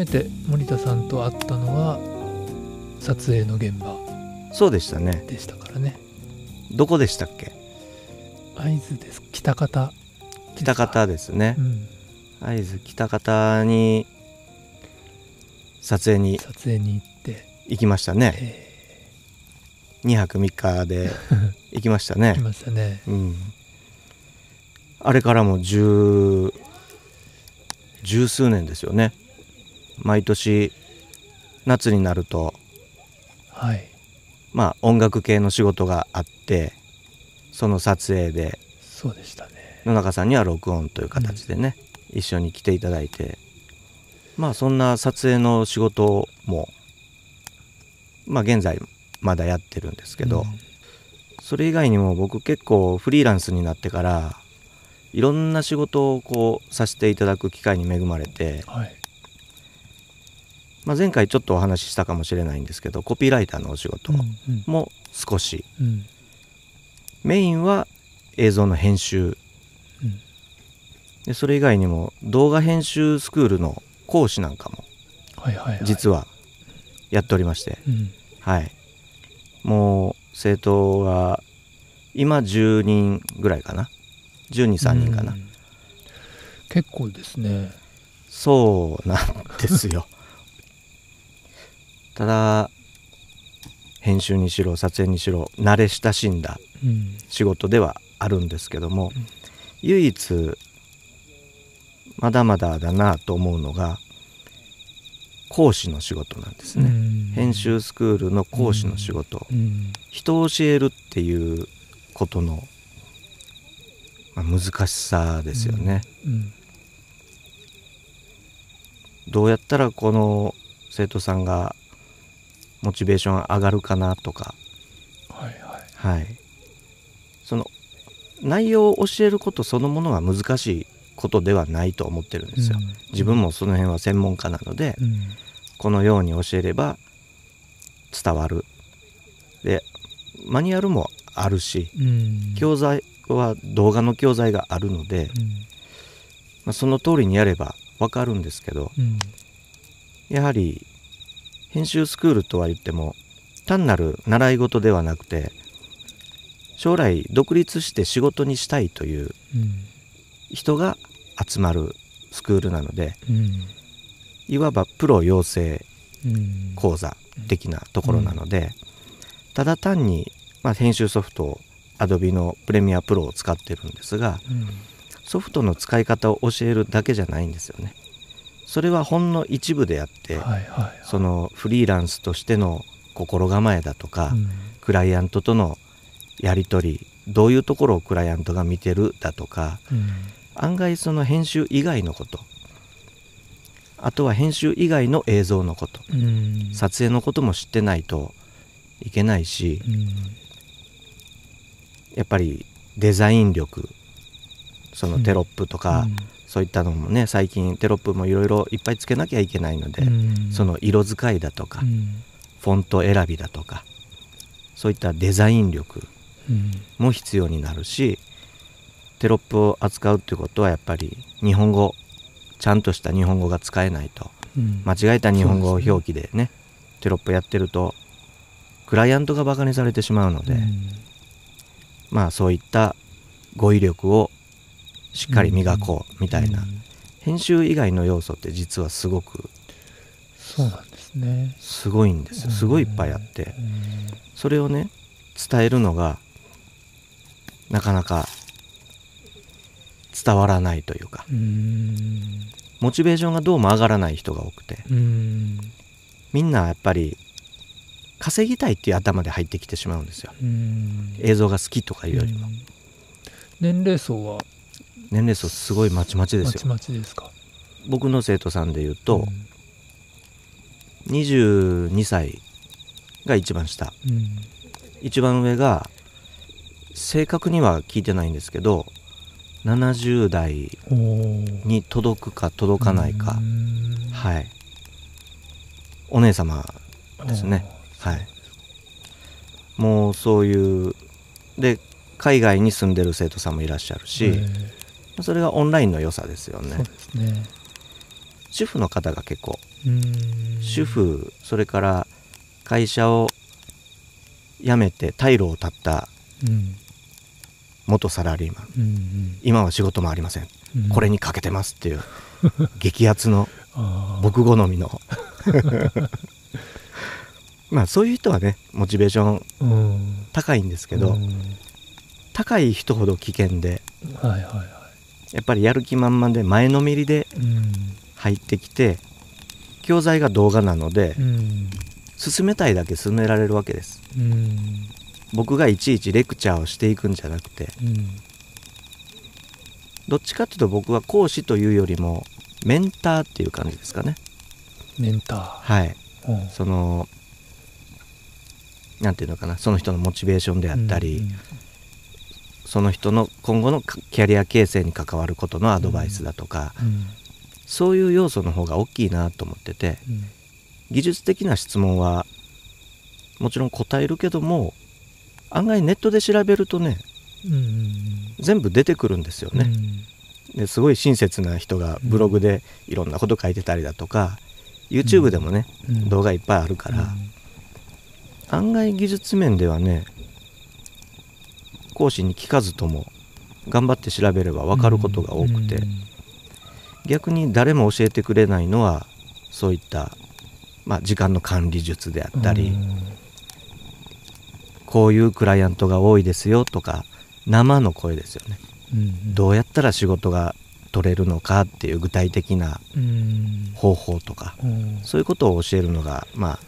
初めて森田さんと会ったのは撮影の現場。そうでしたね。でしたからね。どこでしたっけ？会津です。北方。北方ですね。うん。会津北方に撮影に撮影に行って、行きましたね。え2泊3日で 行きましたね。ー来ましたね。うん。あれからも十十数年ですよね毎年夏になるとはい。まあ音楽系の仕事があってその撮影でそうでしたね。野中さんには録音という形でね、一緒に来ていただいてまあそんな撮影の仕事もまあ現在まだやってるんですけど、それ以外にも僕結構フリーランスになってからいろんな仕事をこうさせていただく機会に恵まれて、うんはいまあ、前回ちょっとお話ししたかもしれないんですけどコピーライターのお仕事うんうん。も少し、うん。メインは映像の編集。うん。でそれ以外にも動画編集スクールの講師なんかも実はやっておりまして、うん。はい。もう生徒は今10人ぐらいかな。123人かな、うん。結構ですね。そうなんですよただ編集にしろ撮影にしろ慣れ親しんだうん。仕事ではあるんですけども、うん唯一まだまだだなと思うのが講師の仕事なんですね、うん。編集スクールの講師の仕事、うん。人を教えるっていうことの、まあ、難しさですよね、うん。どうやったらこの生徒さんがモチベーション上がるかなとか。はいはい。はい。その内容を教えることそのものが難しいことではないと思ってるんですよ、うん。自分もその辺は専門家なので、うん。このように教えれば伝わる。でマニュアルもあるしうん。教材は動画の教材があるので、うん。まあ、その通りにやればわかるんですけどうん。やはり編集スクールとは言っても単なる習い事ではなくて将来独立して仕事にしたいという人が集まるスクールなのでうんいわばプロ養成講座的なところなので、ただ単に、まあ、編集ソフト Adobe のプレミアプロを使ってるんですがうんソフトの使い方を教えるだけじゃないんですよね。それはほんの一部であって、はいはいそのフリーランスとしての心構えだとか、うん。クライアントとのやり取りどういうところをクライアントが見てるだとかうん。案外その編集以外のことあとは編集以外の映像のことうん。撮影のことも知ってないといけないしうん。やっぱりデザイン力そのテロップとか、そういったのもね最近テロップもいろいろいっぱいつけなきゃいけないので、うん。その色使いだとか、うん。フォント選びだとかそういったデザイン力うん。も必要になるしテロップを扱うっていうことはやっぱり日本語ちゃんとした日本語が使えないとうん。間違えた日本語表記でねテロップやってるとクライアントがバカにされてしまうので、うん。まあそういった語彙力をしっかり磨こうみたいな、うん。編集以外の要素って実はすごくそうなんですね。すごいんですよ。すごいいっぱいあって。それをね伝えるのがなかなか伝わらないというか。うん。モチベーションがどうも上がらない人が多くて。うん。みんなやっぱり稼ぎたいっていう頭で入ってきてしまうんですよ。うん。映像が好きとかいうよりも。うん。年齢層は年齢層すごいまちまちですまちよまちですか。僕の生徒さんで言うとうん。22歳が一番下。うん。一番上が正確には聞いてないんですけど70代に届くか届かないか。うんはい。お姉様ですね。はい。もうそういうで海外に住んでる生徒さんもいらっしゃるし、ええそれがオンラインの良さですよね。ね。主婦の方が結構。うん。主婦それから会社を辞めて退路を断ったうん元サラリーマン。うん。今は仕事もありません。うん。これにかけてますっていう 激アツの僕好みの。まあそういう人はねモチベーションうん。高いんですけど、うん。高い人ほど危険ではいはいはやっぱりやる気満々で前のめりで入ってきて教材が動画なのでうん。進めたいだけ進められるわけです。うん。僕がいちいちレクチャーをしていくんじゃなくてうん。どっちかっていうと僕は講師というよりもメンターっていう感じですかね。メンタはい。ーうん。そのなんていうのかなその人のモチベーションであったり、うんその人の今後のかキャリア形成に関わることのアドバイスだとか、うんそういう要素の方が大きいなと思っててうん技術的な質問はもちろん答えるけども案外ネットで調べるとねうんうん全部出てくるんですようんね、ですごい親切な人がブログでいろんなこと書いてたりだとか YouTube でもね、うん動画いっぱいあるから、案外技術面ではね講師に聞かずとも頑張って調べれば分かることが多くて、逆に誰も教えてくれないのはそういった、まあ、時間の管理術であったり、こういうクライアントが多いですよとか生の声ですよねうんどうやったら仕事が取れるのかっていう具体的な方法とかそういうことを教えるのがまあ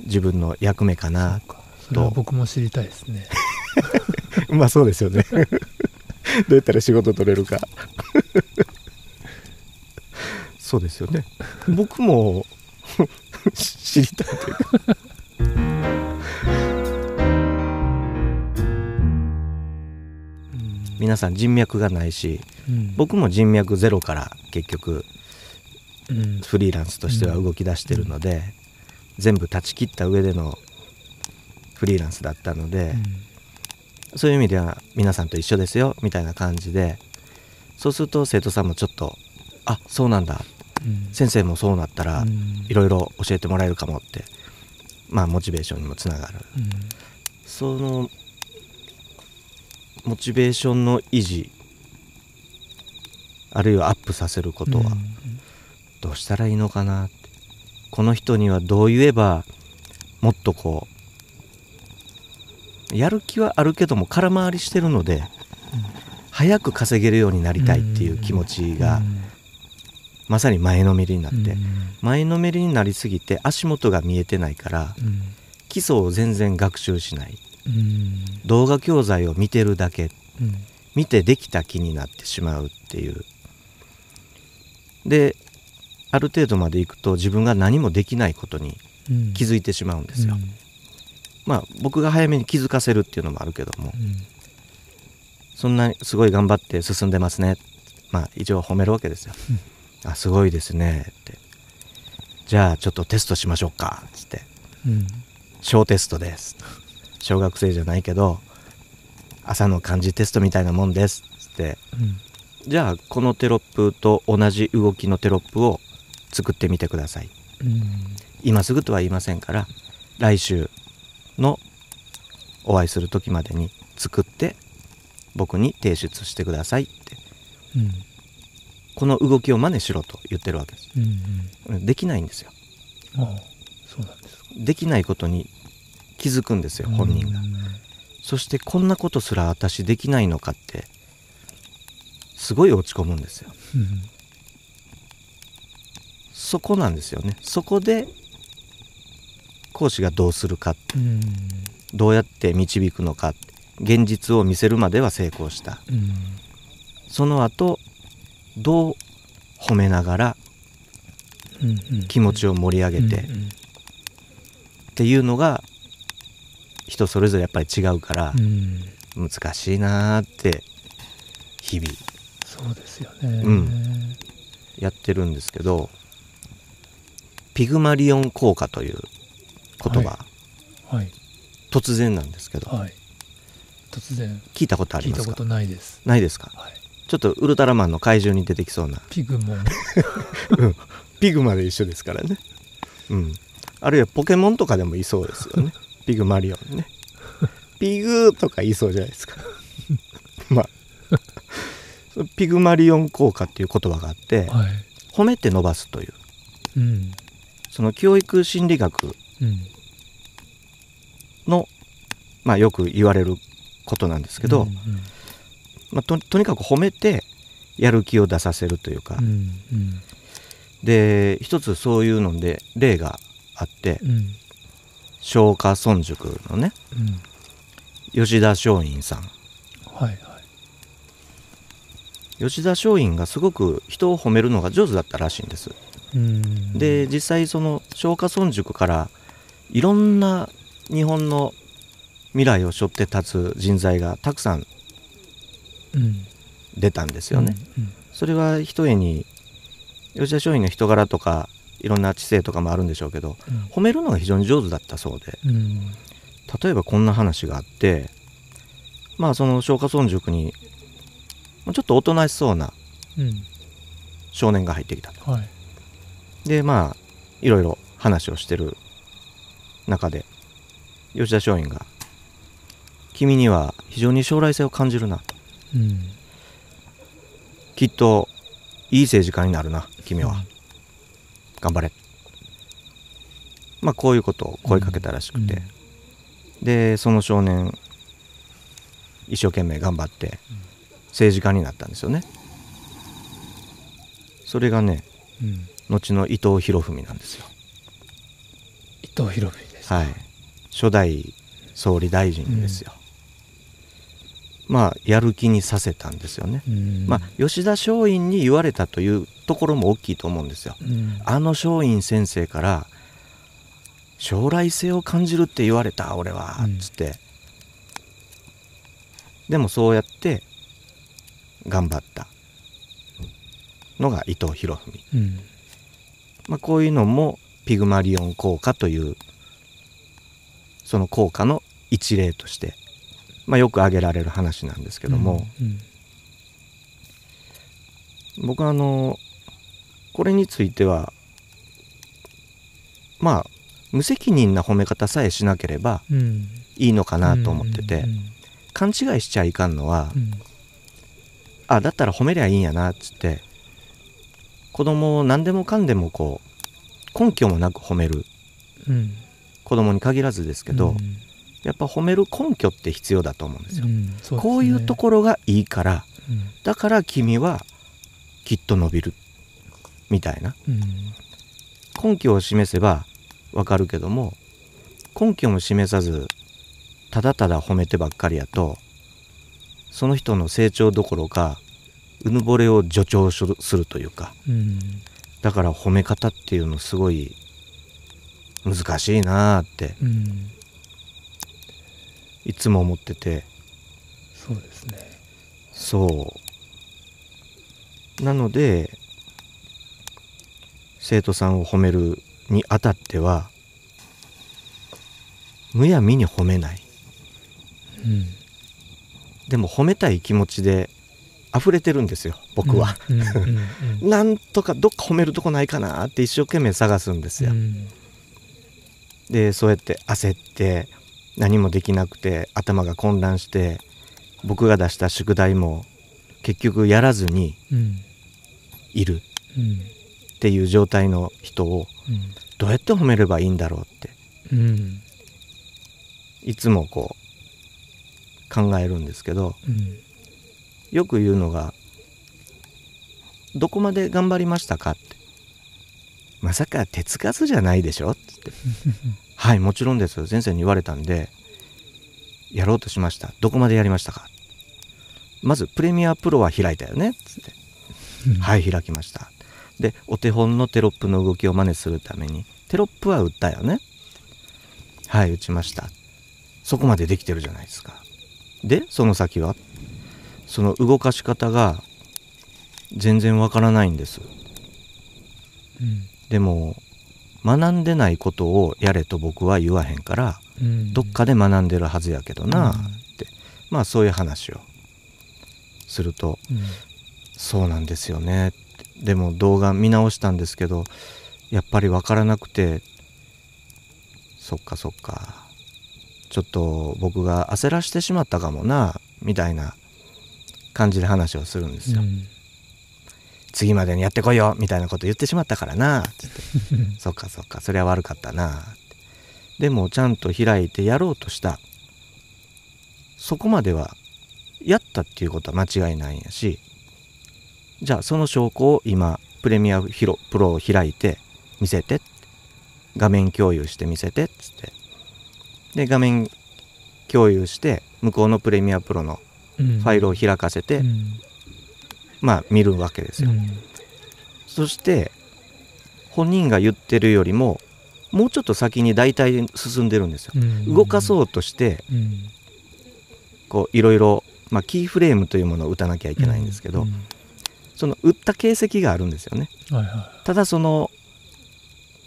自分の役目かなうかそれは僕も知りたいですね まあそうですよね。どうやったら仕事取れるか。そうですよね。僕も知りたいというか。皆さん人脈がないしうん。僕も人脈ゼロから結局うん。フリーランスとしては動き出してるので、全部断ち切った上でのフリーランスだったので、そういう意味では皆さんと一緒ですよみたいな感じで。そうすると生徒さんもちょっとあそうなんだ。うん。先生もそうなったらうん。いろいろ教えてもらえるかもってまあモチベーションにもつながる。うん。そのモチベーションの維持あるいはアップさせることはどうしたらいいのかなって。この人にはどう言えばもっとこうやる気はあるけども空回りしてるので早く稼げるようになりたいっていう気持ちがまさに前のめりになって前のめりになりすぎて足元が見えてないから基礎を全然学習しない。動画教材を見てるだけ見てできた気になってしまうっていう。である程度までいくと自分が何もできないことに気づいてしまうんですよ、うんまあ僕が早めに気づかせるっていうのもあるけども。うんそんなすごい頑張って進んでますね。まあ一応褒めるわけですよ、あすごいですね。って。じゃあちょっとテストしましょうか。つって。うん。小テストです。小学生じゃないけど朝の漢字テストみたいなもんです。つって。うん。じゃあこのテロップと同じ動きのテロップを作ってみてください。うん。今すぐとは言いませんから来週のお会いする時までに作って僕に提出してくださいって。うん。この動きを真似しろと言ってるわけです。うんできないんですよ。そうなんですか。できないことに気づくんですよ本人が。そしてこんなことすら私できないのかってすごい落ち込むんですよ。うん。そこなんですよね。そこで講師がどうするか。うん。どうやって導くのか。現実を見せるまでは成功した。うん。その後どう褒めながら気持ちを盛り上げて。うんっていうのが人それぞれやっぱり違うから難しいなーって日々。そうですよね。うん。やってるんですけどピグマリオン効果という言葉、はい。突然なんですけど。はい。突然。聞いたことありますか？聞いたことないです。ないですか？はい。ちょっとウルトラマンの怪獣に出てきそうな。ピグモン。ピグまで一緒ですからね。うん。あるいはポケモンとかでもいそうですよね。ピグマリオンね。ピグとか言いそうじゃないですか。まあ。ピグマリオン効果っていう言葉があってはい。褒めて伸ばすという。うん。その教育心理学うんの、まあ、よく言われることなんですけど、うん。まあ、ととにかく褒めてやる気を出させるというか、うんうん。で一つそういうので例があってうん。松下村塾のねうん。吉田松陰さん。はいはい。吉田松陰がすごく人を褒めるのが上手だったらしいんです。うん。で実際その松下村塾からいろんな日本の未来を背負って立つ人材がたくさんうん出たんですよね、うんそれはひとえに吉田松陰の人柄とかいろんな知性とかもあるんでしょうけどうん。褒めるのが非常に上手だったそうでうん。例えばこんな話があってまあその松下村塾にまあちょっとおとなしそうなうん。少年が入ってきたと。はい。でまあいろいろ話をしてる中で吉田松陰が「君には非常に将来性を感じるな」とうん。きっといい政治家になるな君は、頑張れ。まあこういうことを声かけたらしくて、でその少年一生懸命頑張って政治家になったんですよね。それがねうんうん。後の伊藤博文なんですよ。伊藤博文はい。初代総理大臣ですよ、まあやる気にさせたんですよね、うん。まあ吉田松陰に言われたというところも大きいと思うんですよ。うん。あの松陰先生から将来性を感じるって言われた俺はうん。つって、でもそうやって頑張った。のが伊藤博文、うん。まあ、こういうのもピグマリオン効果というその効果の一例として、まあ、よく挙げられる話なんですけども、うん僕はあのこれについてはまあ無責任な褒め方さえしなければうん。いいのかなと思ってて、うん勘違いしちゃいかんのは、うんあだったら褒めりゃいいんやなっつって子供を何でもかんでもこう根拠もなく褒める。うん子供に限らずですけど、うん。やっぱ褒める根拠って必要だと思うんですよ、うん。すね。こういうところがいいからうん。だから君はきっと伸びるみたいな。うん。根拠を示せばわかるけども根拠も示さずただただ褒めてばっかりやとその人の成長どころかうぬぼれを助長するというか。うん。だから褒め方っていうのすごい難しいなーって。うん。いつも思ってて。そうですね。そう。なので生徒さんを褒めるにあたってはむやみに褒めない。うん。でも褒めたい気持ちで溢れてるんですよ僕は、なんとかどっか褒めるとこないかなって一生懸命探すんですよ、うんでそうやって焦って何もできなくて頭が混乱して僕が出した宿題も結局やらずにうん。いる。うんっていう状態の人をどうやって褒めればいいんだろうって。いつもこう考えるんですけどうん。よく言うのが「どこまで頑張りましたか?」って「まさか手つかずじゃないでしょ?」っつって「はいもちろんです。先生に言われたんでやろうとしました。どこまでやりましたか?」まずプレミアプロは開いたよね。っつって「はい開きました」でお手本のテロップの動きを真似するためにテロップは打ったよね。はい打ちました。そこまでできてるじゃないですか。でその先は？その動かし方が全然わからないんです。うんでも学んでないことをやれと僕は言わへんからうん。どっかで学んでるはずやけどなうん。って。まあそういう話をするとうん。そうなんですよね。でも動画見直したんですけどやっぱり分からなくてそっかそっかちょっと僕が焦らしてしまったかもなみたいな感じで話をするんですよ、うん次までにやってこいよみたいなこと言ってしまったからな。つってそっかそっか。それは悪かったな。ってでもちゃんと開いてやろうとした。そこまではやったっていうことは間違いないんやし。じゃあその証拠を今プレミアプロを開いて見せて。画面共有して見せてっつって。で画面共有して向こうのプレミアプロのフファイルを開かせて、まあ見るわけですよ、そして本人が言ってるよりももうちょっと先に大体進んでるんですよ。動かそうとしてうん。こういろいろ、まあ、キーフレームというものを打たなきゃいけないんですけど、うん。その打った形跡があるんですよね。はいはただその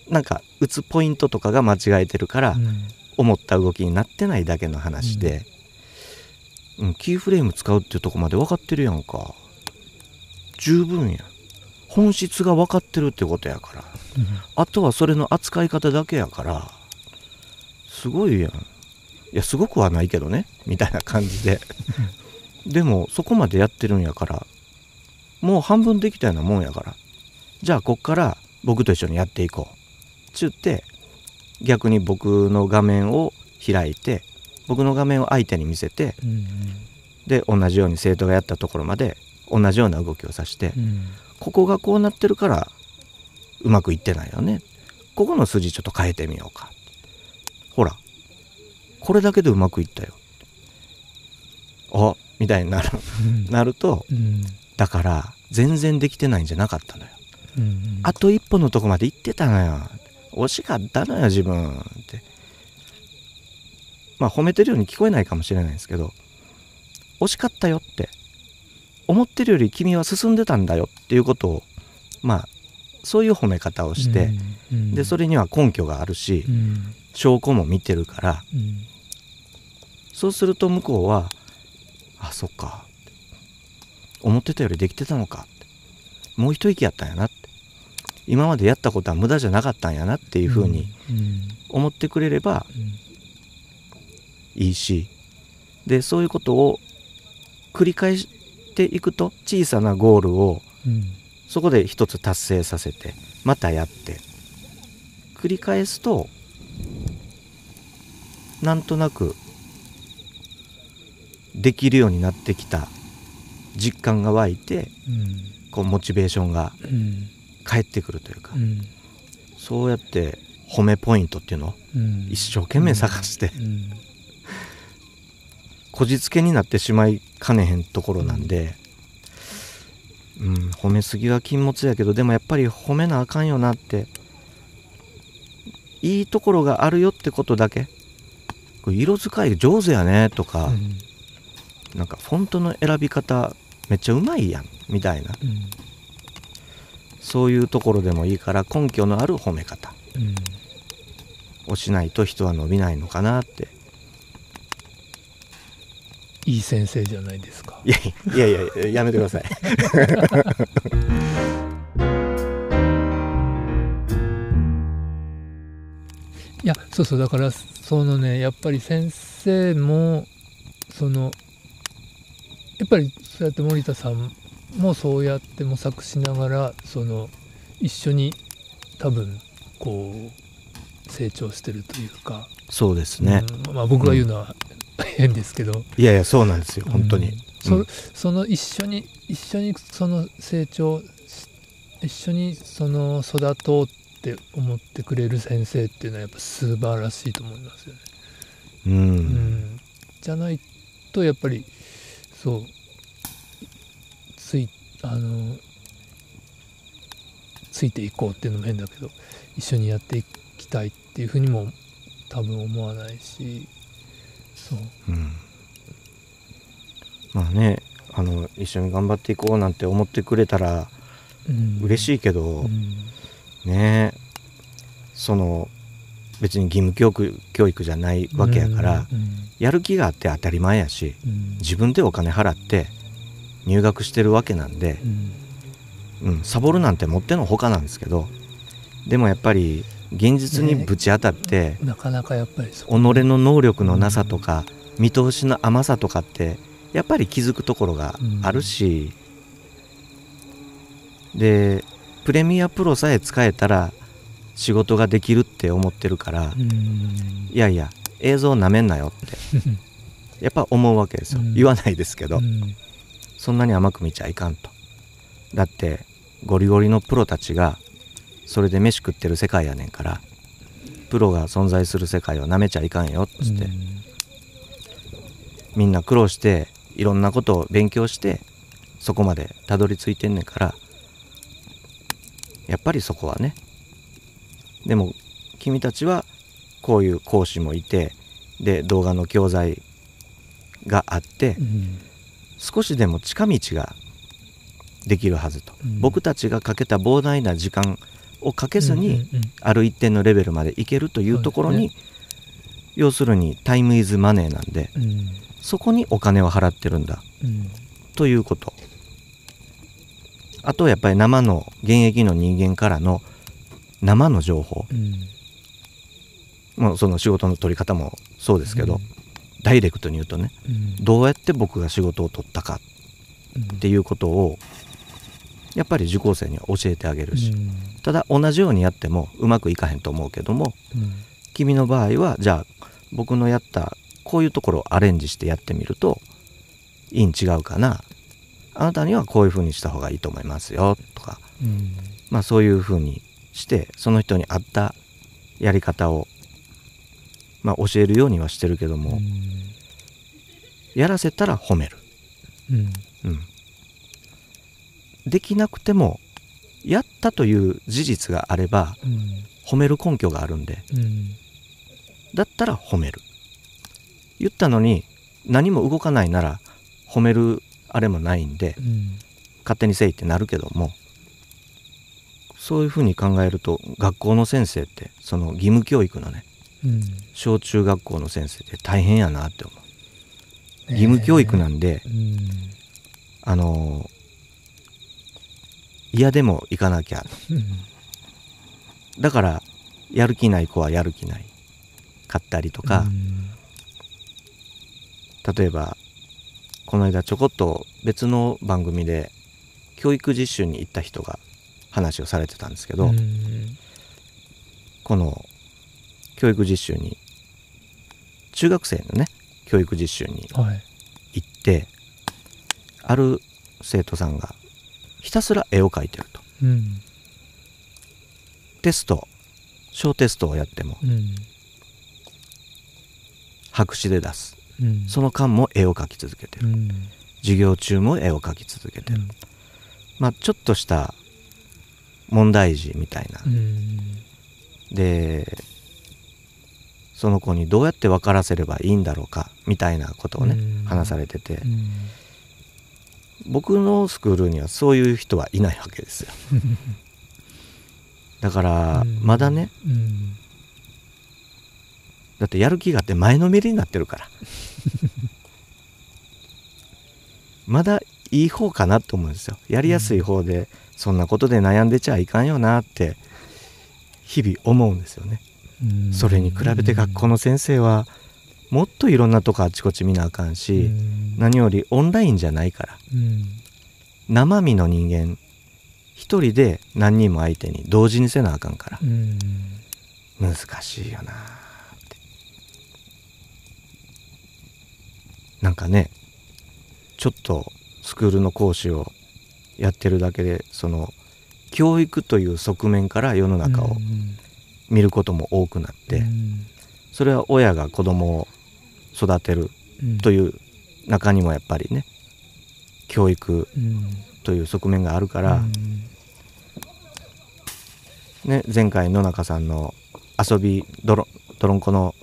なんか打つポイントとかが間違えてるからいうん。思った動きになってないだけの話で、うんキーフレーム使うっていうとこまで分かってるやんか十分や。本質が分かってるってことやから。あとはそれの扱い方だけやからすごいやん。いやすごくはないけどね。みたいな感じで。でもそこまでやってるんやからもう半分できたようなもんやから。じゃあこっから僕と一緒にやっていこう。ちゅって逆に僕の画面を開いて僕の画面を相手に見せてうんうん。で同じように生徒がやったところまで同じような動きをさしてうん。ここがこうなってるからうまくいってないよね。ここの筋ちょっと変えてみようか。ほらこれだけでうまくいったよ。あみたいになる。うん。なるとうん。だから全然できてないんじゃなかったのよ。うん。あと一歩のとこまで行ってたのよ。惜しかったのよ自分。って。まあ褒めてるように聞こえないかもしれないんですけど惜しかったよって思ってるより君は進んでたんだよっていうことをまあそういう褒め方をして、うんでそれには根拠があるしうん証拠も見てるからうん。そうすると向こうは「あそっか」思ってたよりできてたのかもう一息やったんやなって今までやったことは無駄じゃなかったんやなっていうふうにうん。思ってくれればうん。いいしでそういうことを繰り返していくと小さなゴールをうん。そこで一つ達成させてまたやって。繰り返すとなんとなくできるようになってきた実感が湧いてうん。こうモチベーションがうん。返ってくるというかうん。そうやって褒めポイントっていうのをうん。一生懸命探してうんこじつけになってしまいかねへんところなんで、うん、褒めすぎは禁物やけどでもやっぱり褒めなあかんよなっていいところがあるよってことだけ色使い上手やねとか、うん。なんかフォントの選び方めっちゃうまいやんみたいな。うん。そういうところでもいいから根拠のある褒め方。うん。をしないと人は伸びないのかなっていい先生じゃないですか。いやいやいややめてください。いやそうそうだからそのねやっぱり先生もそのやっぱりそうやって森田さんもそうやって模索しながらその一緒に多分こう成長してるというか、そうですね、うんまあ、僕が言うのは 変ですけど、いやいやそうなんですよ本当に、うんそうん。その一緒に一緒にその成長し一緒にその育とうって思ってくれる先生っていうのはやっぱ素晴らしいと思いますよね。うん。うん、じゃないとやっぱりそうついあのついていこうっていうのも変だけど一緒にやっていきたいっていうふうにも多分思わないしそう。うん。まあねあの一緒に頑張っていこうなんて思ってくれたらうん。嬉しいけど、うん。ねその別に義務教育教育じゃないわけやから、うん。やる気があって当たり前やしうん。自分でお金払って入学してるわけなんで、うん。うん、サボるなんてもってのほかなんですけどでもやっぱり現実にぶち当たって、なかなかやっぱりそ己の能力のなさとか、見通しの甘さとかってやっぱり気づくところがあるし、でプレミアプロさえ使えたら仕事ができるって思ってるから、うん。いやいや映像なめんなよって やっぱ思うわけですよ、うん。言わないですけど、うん。そんなに甘く見ちゃいかんと。だってゴリゴリのプロたちがそれで飯食ってる世界やねんからプロが存在する世界をなめちゃいかんよっつって、みんな苦労していろんなことを勉強してそこまでたどり着いてんねんからやっぱりそこはねでも君たちはこういう講師もいてで動画の教材があってうん。少しでも近道ができるはずと、うん。僕たちがかけた膨大な時間をかけずに、ある一定のレベルまでいけるというところに、要するにタイムイズマネーなんでそこにお金を払ってるんだ。うん。ということ。あとやっぱり生の現役の人間からの生の情報。うん。もうその仕事の取り方もそうですけど、ダイレクトに言うとねうん。どうやって僕が仕事を取ったかっていうことをやっぱり受講生には教えてあげるし、うん。ただ同じようにやってもうまくいかへんと思うけどもうん。君の場合はじゃあ僕のやったこういうところをアレンジしてやってみるといいん違うかな。あなたにはこういうふうにした方がいいと思いますよとか。うん。まあそういうふうにしてその人に合ったやり方をまあ教えるようにはしてるけども、やらせたら褒める、うん。うん、できなくてもやったという事実があればうん褒める根拠があるんで。うんだったら褒める。言ったのに何も動かないなら褒めるあれもないんでうん勝手にせいってなるけどもそういうふうに考えると学校の先生ってその義務教育のねうん小中学校の先生って大変やなって思う。義務教育なんで、うん。あの嫌でも行かなきゃ。うんだからやる気ない子はやる気ない。かったりとか、例えばこの間ちょこっと別の番組で教育実習に行った人が話をされてたんですけど、うんこの教育実習に中学生のね教育実習にはい。行ってある生徒さんがひたすら絵を描いてると。うんテスト小テストをやってもうん白紙で出す。うんその間も絵を描き続けてる。授業中も絵を描き続けてる、まあちょっとした問題児みたいな、でその子にどうやって分からせればいいんだろうかみたいなことをね、話されてて。僕のスクールにはそういう人はいないわけですよ。だからうん。まだね。うん。だってやる気があって前のめりになってるから。まだいい方かなと思うんですよ。やりやすい方でそんなことで悩んでちゃいかんよなって日々思うんですよね。うん。それに比べて学校の先生はもっといろんなとこあちこち見なあかんし、うん。何よりオンラインじゃないから。うん。生身の人間一人で何人も相手に同時にせなあかんから。うん。難しいよなって。なんかねちょっとスクールの講師をやってるだけでその教育という側面から世の中を見ることも多くなって、うんそれは親が子供を育てるうんという中にもやっぱりね教育うん。という側面があるから、うん。ね、前回野中さんの遊びドロドロンコの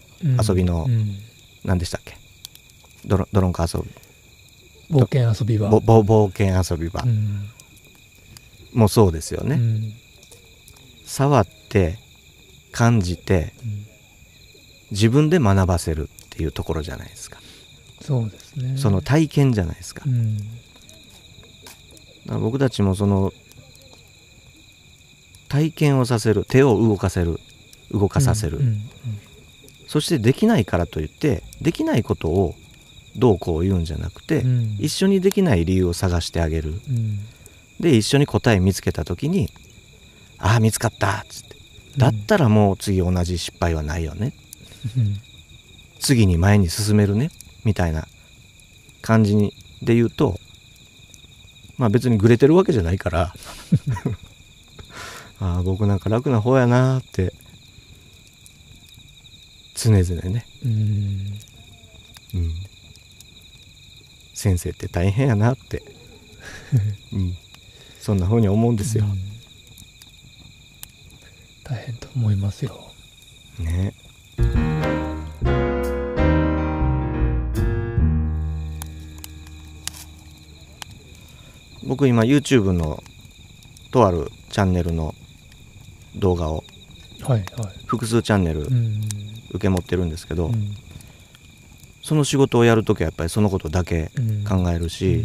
遊びのうん。何でしたっけ？ドロドロンコ遊び。冒険遊び場。冒険遊び場。うん。もそうですよね、うん。触って感じてうん自分で学ばせるっていうところじゃないですか、そうですね。その体験じゃないですか。うん。だから僕たちもその体験をさせる手を動かせる動かさせる、うんうんそしてできないからといってできないことをどうこう言うんじゃなくて、うん。一緒にできない理由を探してあげる。うん。で一緒に答え見つけた時に「ああ見つかった」っつって。だったらもう次同じ失敗はないよね。うん次に前に進めるね。みたいな感じにで言うとまあ別にグレてるわけじゃないから。ああ僕なんか楽な方やなーって常々ね、うん。うん、先生って大変やなって、うん、そんな風に思うんですよ。う。ん。大変と思いますよ。ね僕今 YouTube のとあるチャンネルの動画を複数チャンネルうん。受け持ってるんですけど、うん。その仕事をやるときはやっぱりそのことだけうん。考えるし、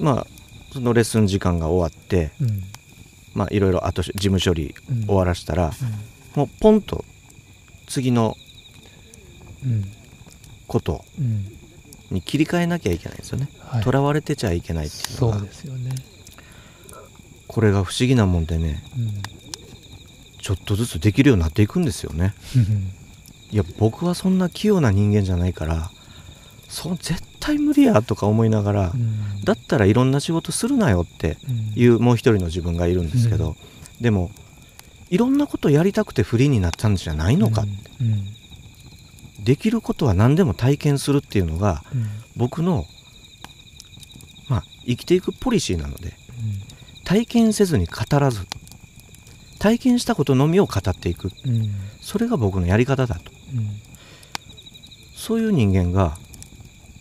まあそのレッスン時間が終わってまあいろいろあと事務処理うん。終わらしたら、もうポンと次のうん。ことうんに切り替えなきゃいけないんですよね。はい。とらわれてちゃいけないっていうのそうがですよね。これが不思議なもんでねちょっとずつできるようになっていくんですよね。うん。いや僕はそんな器用な人間じゃないからそう絶対無理やとか思いながら、うん。だったらいろんな仕事するなよってうん。いうもう一人の自分がいるんですけど、でもいろんなことやりたくてフリーになったんじゃないのか、うん。うんできることは何でも体験するっていうのがうん。僕のまあ生きていくポリシーなので体験せずに語らず体験したことのみを語っていく。うん。うんそれが僕のやり方だと。うん。そういう人間が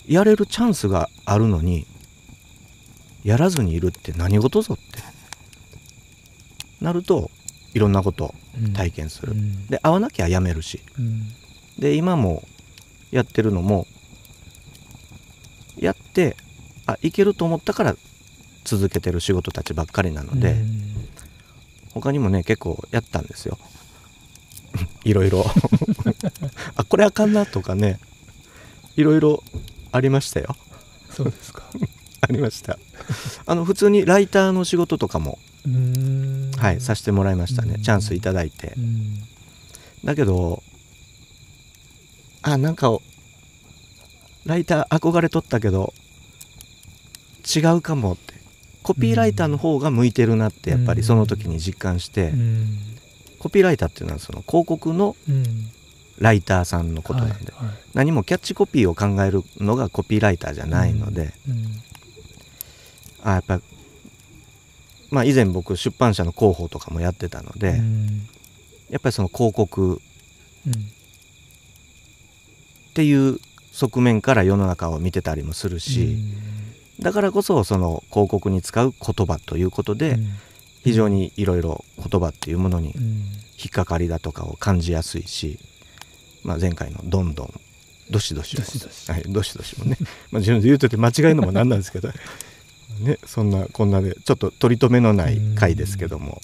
やれるチャンスがあるのにやらずにいるって何事ぞって。なるといろんなことをうん。体験する、うん。で合わなきゃやめるし。うんで今もやってるのもやってあいけると思ったから続けてる仕事たちばっかりなので、うん。他にもね結構やったんですよ。いろいろ。あこれあかんなとかねいろいろありましたよ。そうですか。ありました。あの普通にライターの仕事とかも、はいさせてもらいましたね、うん。チャンスいただいて。うん。だけどあなんかライター憧れとったけど違うかもって。コピーライターの方が向いてるなってやっぱりその時に実感して、うん。コピーライターっていうのはその広告のうん。ライターさんのことなんで、何もキャッチコピーを考えるのがコピーライターじゃないので、うん。あやっぱまあ以前僕出版社の広報とかもやってたので、うん。やっぱりその広告うんっていう側面から世の中を見てたりもするし、だからこそその広告に使う言葉ということで、うん。非常にいろいろ言葉っていうものにうん。引っかかりだとかを感じやすいし、まあ、前回の「どんどん」「どしどし」どしどし。はい、どしどしもね、まあ、自分で言うとって間違えるのもなんなんですけど ねそんなこんなでちょっと取り留めのない回ですけども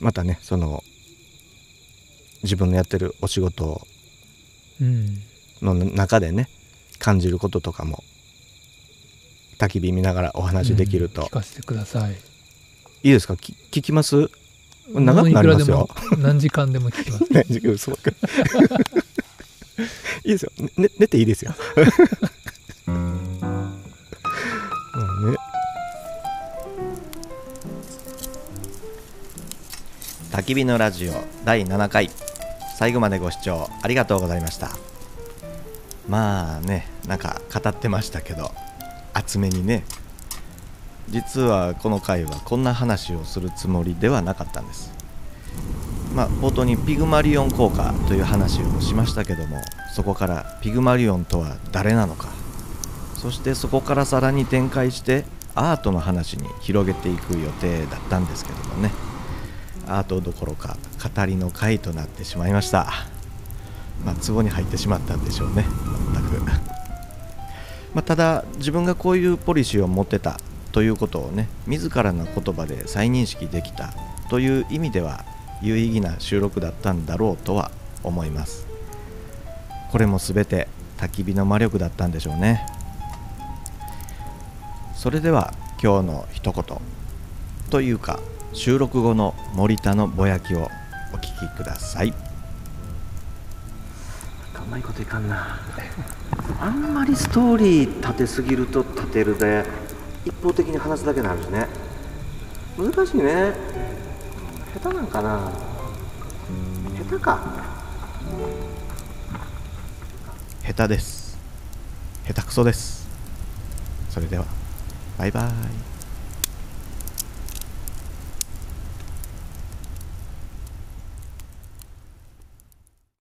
またねその自分のやってるお仕事うんの中でね感じることとかも焚き火見ながらお話できると、聞かせてください。いいですか？き聞きます？長くなりますよ。もういくらでも何時間でも聞きます。いいですよ、ね、寝ていいですよ。ま あね。焚き火のラジオ第7回。最後までご視聴ありがとうございましたまあねなんか語ってましたけど厚めにね。実はこの回はこんな話をするつもりではなかったんです。まあ、冒頭にピグマリオン効果という話をしましたけどもそこからピグマリオンとは誰なのか。そしてそこからさらに展開してアートの話に広げていく予定だったんですけどもね。アートどころか語りの回となってしまいました。まあ壺に入ってしまったんでしょうね。く。まあ、ただ自分がこういうポリシーを持ってたということをね自らの言葉で再認識できたという意味では有意義な収録だったんだろうとは思います。これも全て焚き火の魔力だったんでしょうね。それでは今日の一言というか収録後の森田のぼやきをお聞きください。うまいこといかんな。あんまりストーリー立てすぎると立てるで一方的に話すだけになるしね。難しいね。下手なんかな。下手か。下手です。下手くそです。それではバイバイ。